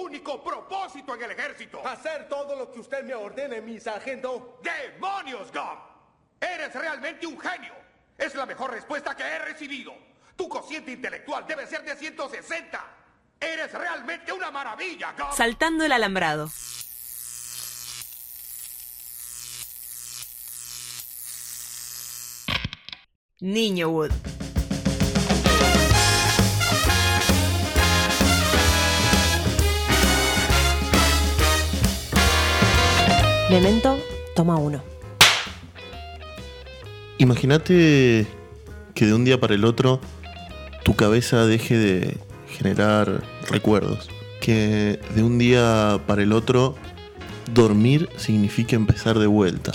único propósito en el ejército. Hacer todo lo que usted me ordene, mi sargento. ¡Demonios, Gum! Eres realmente un genio. Es la mejor respuesta que he recibido. Tu cociente intelectual debe ser de 160. Eres realmente una maravilla, Gum. Saltando el alambrado. Niño Wood. Memento, toma uno. Imagínate que de un día para el otro tu cabeza deje de generar recuerdos. Que de un día para el otro dormir significa empezar de vuelta.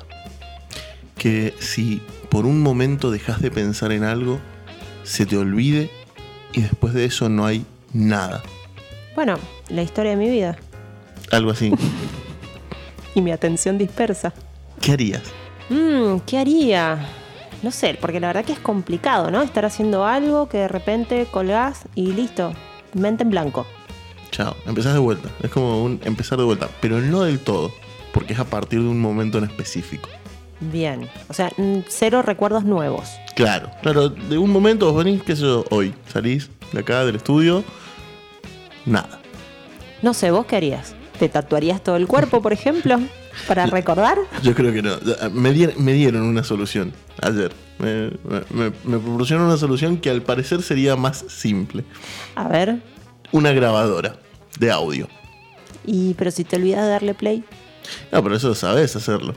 Que si por un momento dejas de pensar en algo, se te olvide y después de eso no hay nada. Bueno, la historia de mi vida. Algo así. Y mi atención dispersa. ¿Qué harías? Mmm, ¿qué haría? No sé, porque la verdad que es complicado, ¿no? Estar haciendo algo que de repente colgás y listo. Mente en blanco. Chao, empezás de vuelta. Es como un empezar de vuelta, pero no del todo, porque es a partir de un momento en específico. Bien. O sea, mm, cero recuerdos nuevos. Claro, claro, de un momento vos venís, qué sé yo, hoy, salís de acá del estudio, nada. No sé, ¿vos qué harías? ¿Te tatuarías todo el cuerpo, por ejemplo? ¿Para recordar? Yo creo que no. Me, di- me dieron una solución ayer. Me, me- me proporcionaron una solución que al parecer sería más simple. A ver. Una grabadora de audio. Y, pero si te olvidas de darle play. No, pero eso sabes hacerlo.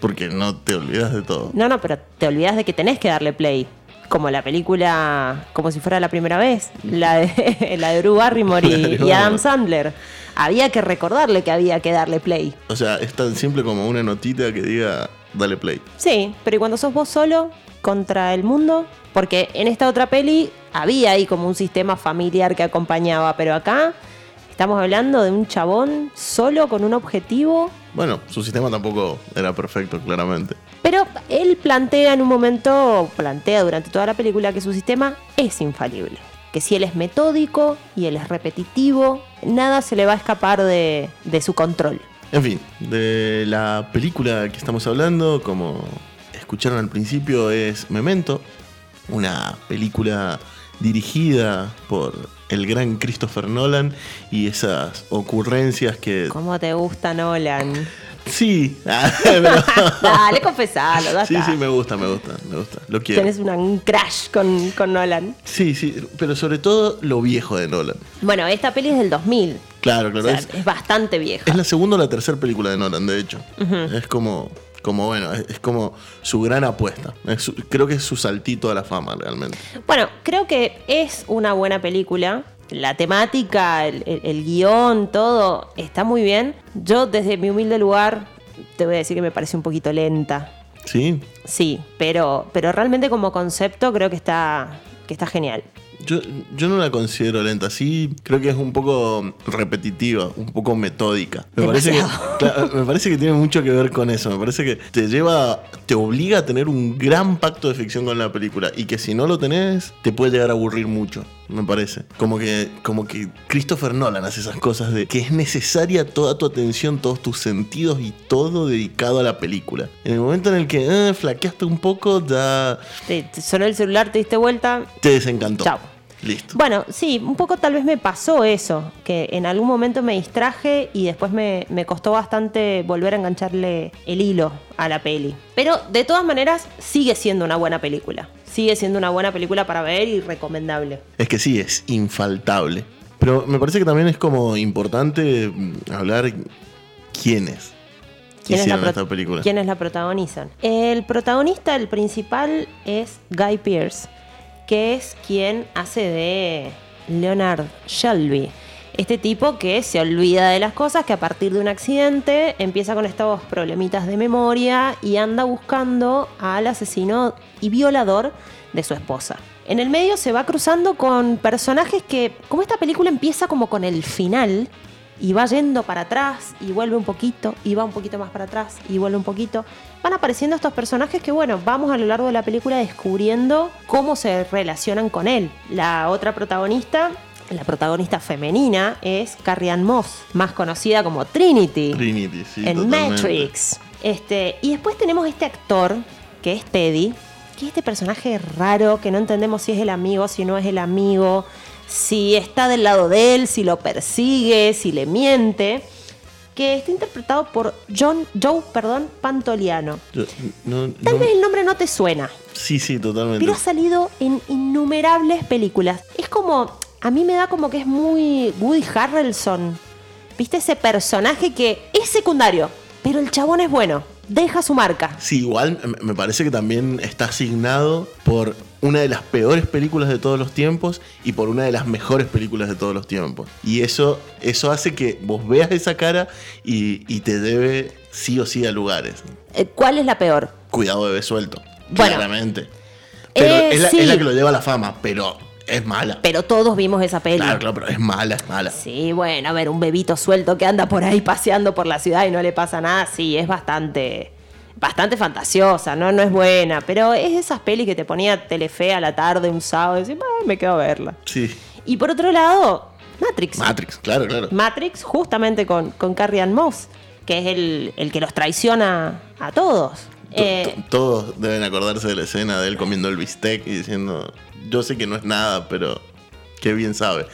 Porque no te olvidas de todo. No, no, pero te olvidas de que tenés que darle play. Como la película, como si fuera la primera vez, la de, la de Drew Barrymore y, y Adam. Sandler. Había que recordarle que había que darle play. O sea, es tan simple como una notita que diga, dale play. Sí, pero ¿y cuando sos vos solo contra el mundo? Porque en esta otra peli había ahí como un sistema familiar que acompañaba, pero acá estamos hablando de un chabón solo con un objetivo. Bueno, su sistema tampoco era perfecto, claramente. Pero él plantea en un momento, plantea durante toda la película que su sistema es infalible. Que si él es metódico y él es repetitivo, nada se le va a escapar de, de su control. En fin, de la película que estamos hablando, como escucharon al principio, es Memento, una película dirigida por el gran Christopher Nolan y esas ocurrencias que... ¿Cómo te gusta Nolan? Sí, ah, pero- Dale, confesalo, ya sí, está. sí, me gusta, me gusta, me gusta, lo quiero. Una- un crash con, con Nolan. Sí, sí, pero sobre todo lo viejo de Nolan. Bueno, esta peli es del 2000. Claro, O claro, sea, es, es bastante vieja. es la segunda o la tercera película de Nolan, de hecho. Es como, como bueno, es, como su gran apuesta. Su- creo que es su saltito a la fama, realmente. Bueno, creo que es una buena película. La temática, el, el- el guion, todo está muy bien. Yo desde mi humilde lugar te voy a decir que me parece un poquito lenta. Sí, Sí, pero, pero realmente como concepto creo que está, que está genial. yo, yo no la considero lenta, sí, creo que es un poco repetitiva, un poco metódica. Me parece, que, claro, me parece que tiene mucho que ver con eso, me parece que te lleva, te obliga a tener un gran pacto de ficción con la película y que si no lo tenés, te puede llegar a aburrir mucho, me parece. Como que, como que Christopher Nolan hace esas cosas de que es necesaria toda tu atención, todos tus sentidos y todo dedicado a la película. En el momento en el que eh, flaqueaste un poco, ya Te, te sonó el celular, te diste vuelta. te desencantó. Chao. Listo. Bueno, sí, un poco tal vez me pasó eso, que en algún momento me distraje y después me, me costó bastante volver a engancharle el hilo a la peli. Pero de todas maneras sigue siendo una buena película. Sigue siendo una buena película para ver y recomendable. Es que sí, es infaltable. Pero me parece que también es como importante mm, hablar quiénes ¿Quién es, la hicieron pro- esta película. quiénes la protagonizan? El protagonista, el principal, es Guy Pearce, que es quien hace de Leonard Shelby. Este tipo que se olvida de las cosas, que a partir de un accidente empieza con estos problemitas de memoria y anda buscando al asesino y violador de su esposa. En el medio se va cruzando con personajes que, como esta película empieza como con el final, y va yendo para atrás y vuelve un poquito y va un poquito más para atrás y vuelve un poquito. Van apareciendo estos personajes que, bueno, vamos a lo largo de la película descubriendo cómo se relacionan con él. La otra protagonista la protagonista femenina es Carrie Ann Moss, más conocida como Trinity Trinity, sí. en totalmente. Matrix. Este, y después tenemos este actor, que es Teddy, que es este personaje raro, que no entendemos si es el amigo, si no es el amigo, si está del lado de él, si lo persigue, si le miente, que está interpretado por John, Joe perdón, Pantoliano. Yo- no- Tal vez el nombre no te suena, Sí, sí, totalmente. pero ha salido en innumerables películas. Es como, a mí me da como que es muy Woody Harrelson. ¿Viste ese personaje que es secundario, pero el chabón es bueno? Deja su marca. Sí, igual me- parece que también está asignado por una de las peores películas de todos los tiempos y por una de las mejores películas de todos los tiempos. Y eso, eso hace que vos veas esa cara y, y te debe sí o sí a lugares. Eh, ¿Cuál es la peor? Cuidado bebé suelto. Bueno. claramente. Pero Eh, es, la, sí. es la que lo lleva a la fama, pero es mala. Pero todos vimos esa peli. Claro, claro, pero es mala, es mala. Sí, bueno, a ver, un bebito suelto que anda por ahí paseando por la ciudad y no le pasa nada, sí, es bastante, bastante fantasiosa, ¿no? No es buena, pero es esas pelis que te ponía Telefe a la tarde un sábado y decís, "Bah, me quedo a verla. Sí. Y por otro lado, Matrix. Matrix, claro, claro. Matrix justamente con, con Carrie Ann Moss, que es el, el que los traiciona a todos. To- Eh, to- Todos deben acordarse de la escena de él comiendo el bistec y diciendo, yo sé que no es nada, pero qué bien sabe.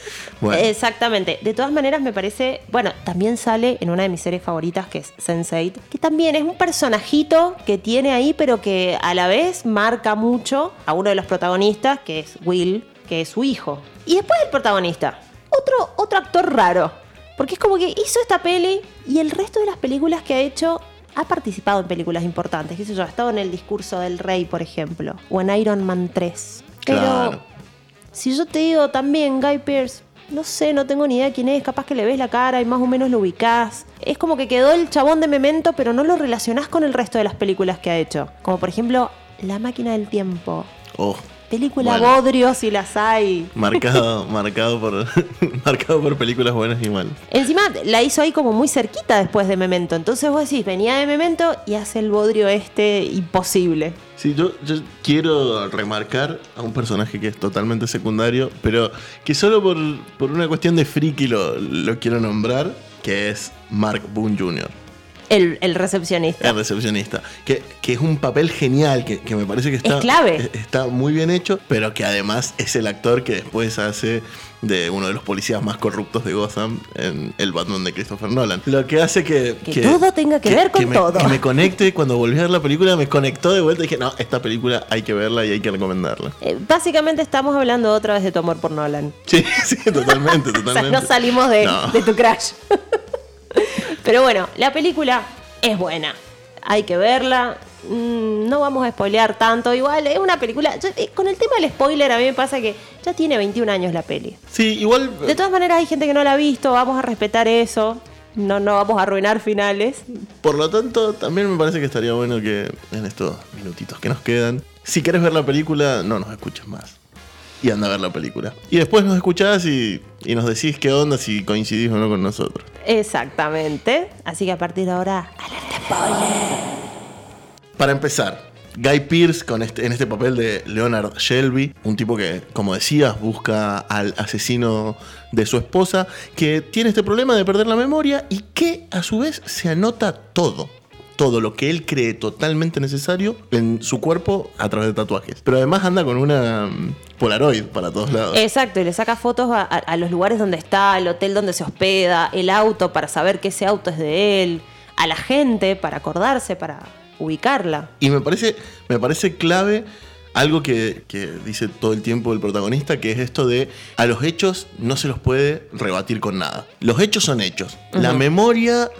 Exactamente. De todas maneras, me parece. Bueno, también sale en una de mis series favoritas, que es Sense8, que también es un personajito que tiene ahí, pero que a la vez marca mucho a uno de los protagonistas, que es Will, que es su hijo. Y después el protagonista, otro, otro actor raro. Porque es como que hizo esta peli y el resto de las películas que ha hecho ha participado en películas importantes. ¿Qué sé yo? Ha estado en El discurso del rey, por ejemplo, o en Iron Man 3. Pero. Claro. Si yo te digo también Guy Pearce, no sé, no tengo ni idea quién es, capaz que le ves la cara y más o menos lo ubicás. Es como que quedó el chabón de Memento, pero no lo relacionás con el resto de las películas que ha hecho. Como por ejemplo, La máquina del tiempo. oh, Película Bueno. bodrio si las hay. marcado, marcado, por, marcado por películas buenas y malas. Encima la hizo ahí como muy cerquita después de Memento. Entonces vos decís, venía de Memento y hace el bodrio este imposible. Sí, yo, yo quiero remarcar a un personaje que es totalmente secundario, pero que solo por, por una cuestión de friki lo, lo quiero nombrar, que es Mark Boone Jr., El, el recepcionista. el recepcionista. Que, que es un papel genial, que, que me parece que está, Es clave. es- está muy bien hecho, pero que además es el actor que después hace de uno de los policías más corruptos de Gotham en el Batman de Christopher Nolan. Lo que hace que... Que todo tenga que ver con me, todo. Que me conecte, cuando volví a ver la película, me conectó de vuelta y dije, no, esta película hay que verla y hay que recomendarla. Eh, básicamente estamos hablando otra vez de tu amor por Nolan. Sí, sí, totalmente, O sea, totalmente. no salimos de, No. de tu crash. Pero bueno, la película es buena. Hay que verla. Mm, No vamos a spoilear tanto. Igual es una película. yo- eh, con el tema del spoiler, a mí me pasa que ya tiene 21 años la peli. Sí, igual... De todas maneras, hay gente que no la ha visto. Vamos a respetar eso. No, no vamos a arruinar finales. Por lo tanto, también me parece que estaría bueno que en estos minutitos que nos quedan, si querés ver la película, no nos escuches más. Y anda a ver la película. Y después nos escuchás y, y nos decís qué onda, si coincidís o no con nosotros. Exactamente. Así que a partir de ahora, alerta spoiler. Para empezar, Guy Pearce con este, en este papel de Leonard Shelby, un tipo que, como decías, busca al asesino de su esposa, que tiene este problema de perder la memoria y que a su vez se anota todo. Todo lo que él cree totalmente necesario en su cuerpo a través de tatuajes. Pero además anda con una mm, Polaroid para todos lados. Exacto, y le saca fotos a, a- a los lugares donde está, al hotel donde se hospeda, el auto para saber que ese auto es de él, a la gente para acordarse, para ubicarla. Y me parece, me parece clave algo que, que dice todo el tiempo el protagonista, que es esto de a los hechos no se los puede rebatir con nada. Los hechos son hechos. La memoria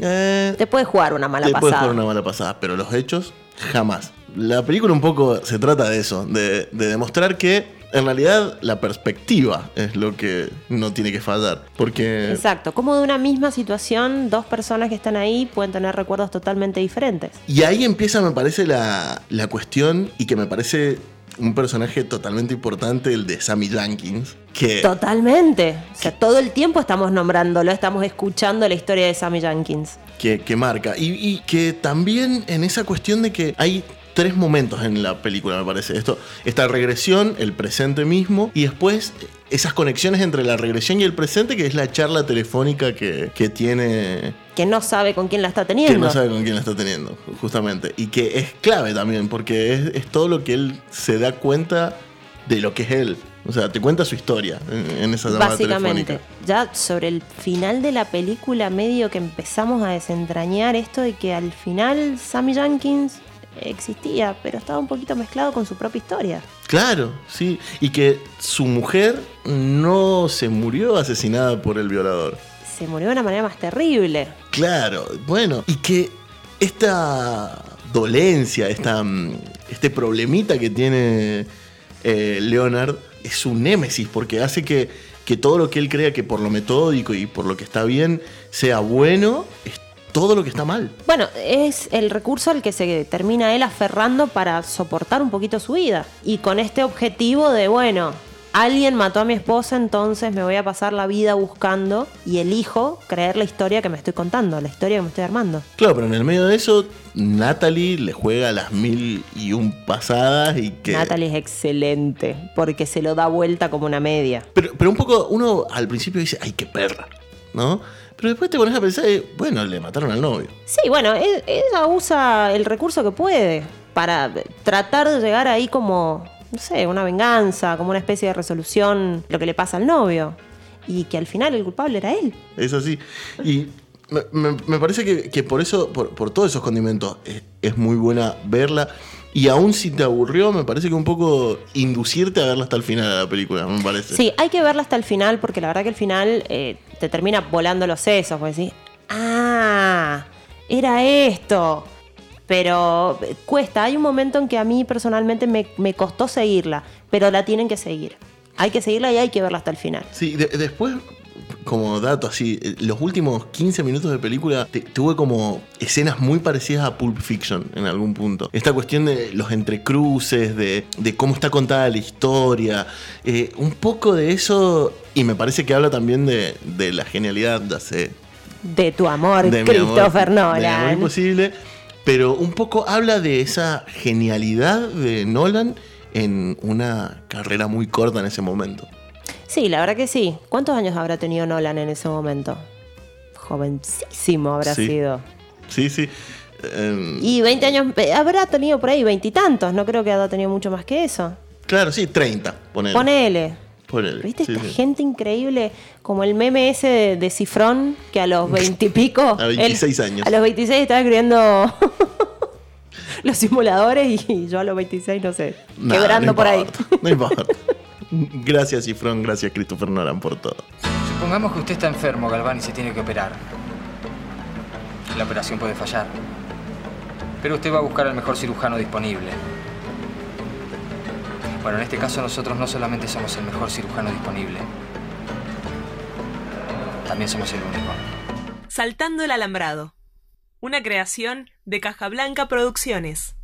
eh, Te puede jugar una mala te puede pasada. jugar una mala pasada, pero los hechos jamás. La película un poco se trata de eso, de, de demostrar que en realidad la perspectiva es lo que no tiene que fallar. Porque Exacto, como de una misma situación, dos personas que están ahí pueden tener recuerdos totalmente diferentes. Y ahí empieza, me parece, la, la cuestión y que me parece un personaje totalmente importante, el de Sammy Jenkins, que Totalmente. O sea, todo el tiempo estamos nombrándolo, estamos escuchando la historia de Sammy Jenkins. que, que marca. Y, y que también en esa cuestión de que hay tres momentos en la película, me parece. Esto, esta regresión, el presente mismo, y después esas conexiones entre la regresión y el presente, que es la charla telefónica que, que tiene. Que no sabe con quién la está teniendo. Que no sabe con quién la está teniendo, justamente. Y que es clave también, porque es, es todo lo que él se da cuenta de lo que es él. O sea, te cuenta su historia en, esa llamada Básicamente, telefónica. ya sobre el final de la película medio que empezamos a desentrañar esto de que al final Sammy Jenkins existía, pero estaba un poquito mezclado con su propia historia. Claro, sí. Y que su mujer no se murió asesinada por el violador. Se murió de una manera más terrible. Claro, bueno. Y que esta dolencia, esta, mm, este problemita que tiene eh, Leonard es un némesis porque hace que, que todo lo que él crea que por lo metódico y por lo que está bien sea bueno, todo lo que está mal. Bueno, es el recurso al que se termina él aferrando para soportar un poquito su vida. Y con este objetivo de, bueno, alguien mató a mi esposa, entonces me voy a pasar la vida buscando y elijo creer la historia que me estoy contando, la historia que me estoy armando. Claro, pero en el medio de eso, Natalie le juega las mil y un pasadas y que... Natalie es excelente, porque se lo da vuelta como una media. Pero, pero un poco, uno al principio dice, ay, qué perra, ¿no? Pero después te pones a pensar, eh, bueno, le mataron al novio. Sí, bueno, ella usa el recurso que puede para tratar de llegar ahí como, no sé, una venganza, como una especie de resolución, lo que le pasa al novio. Y que al final el culpable era él. Es así. Y me, me- me parece que, que por eso, por, por todos esos condimentos, es, es muy buena verla. Y aún si te aburrió, me parece que un poco inducirte a verla hasta el final de la película, me parece. Sí, hay que verla hasta el final porque la verdad que el final eh, te termina volando los sesos, pues decís, ah, era esto. Pero eh, cuesta, hay un momento en que a mí personalmente me, me costó seguirla, pero la tienen que seguir. Hay que seguirla y hay que verla hasta el final. Sí, de- después, como dato así, eh, los últimos 15 minutos de película te- tuve como escenas muy parecidas a Pulp Fiction en algún punto. Esta cuestión de los entrecruces, de, de cómo está contada la historia, eh, un poco de eso, y me parece que habla también de, de la genialidad de hacer De tu amor, de mi amor- Christopher de amor Nolan. imposible, pero un poco habla de esa genialidad de Nolan en una carrera muy corta en ese momento. Sí, la verdad que sí. ¿Cuántos años habrá tenido Nolan en ese momento? Jovencísimo habrá Sí. sido. Sí, sí. Em, Y 20 años, eh, habrá tenido por ahí veintitantos, no creo que haya tenido mucho más que eso. Claro, sí, 30, ponele. Ponele. Ponele, ¿Viste sí, esta sí. gente increíble? Como el meme ese de, de Cifrón, que a los veintipico. A 26 años. A los 26 estaba escribiendo los simuladores y yo a los 26, no sé, quebrando no por ahí. No importa. Gracias, Cifrón, gracias, Christopher Nolan, por todo. Supongamos que usted está enfermo, Galván, y se tiene que operar. La operación puede fallar. Pero usted va a buscar al mejor cirujano disponible. Bueno, en este caso nosotros no solamente somos el mejor cirujano disponible, también somos el único. Saltando el alambrado. Una creación de Caja Blanca Producciones.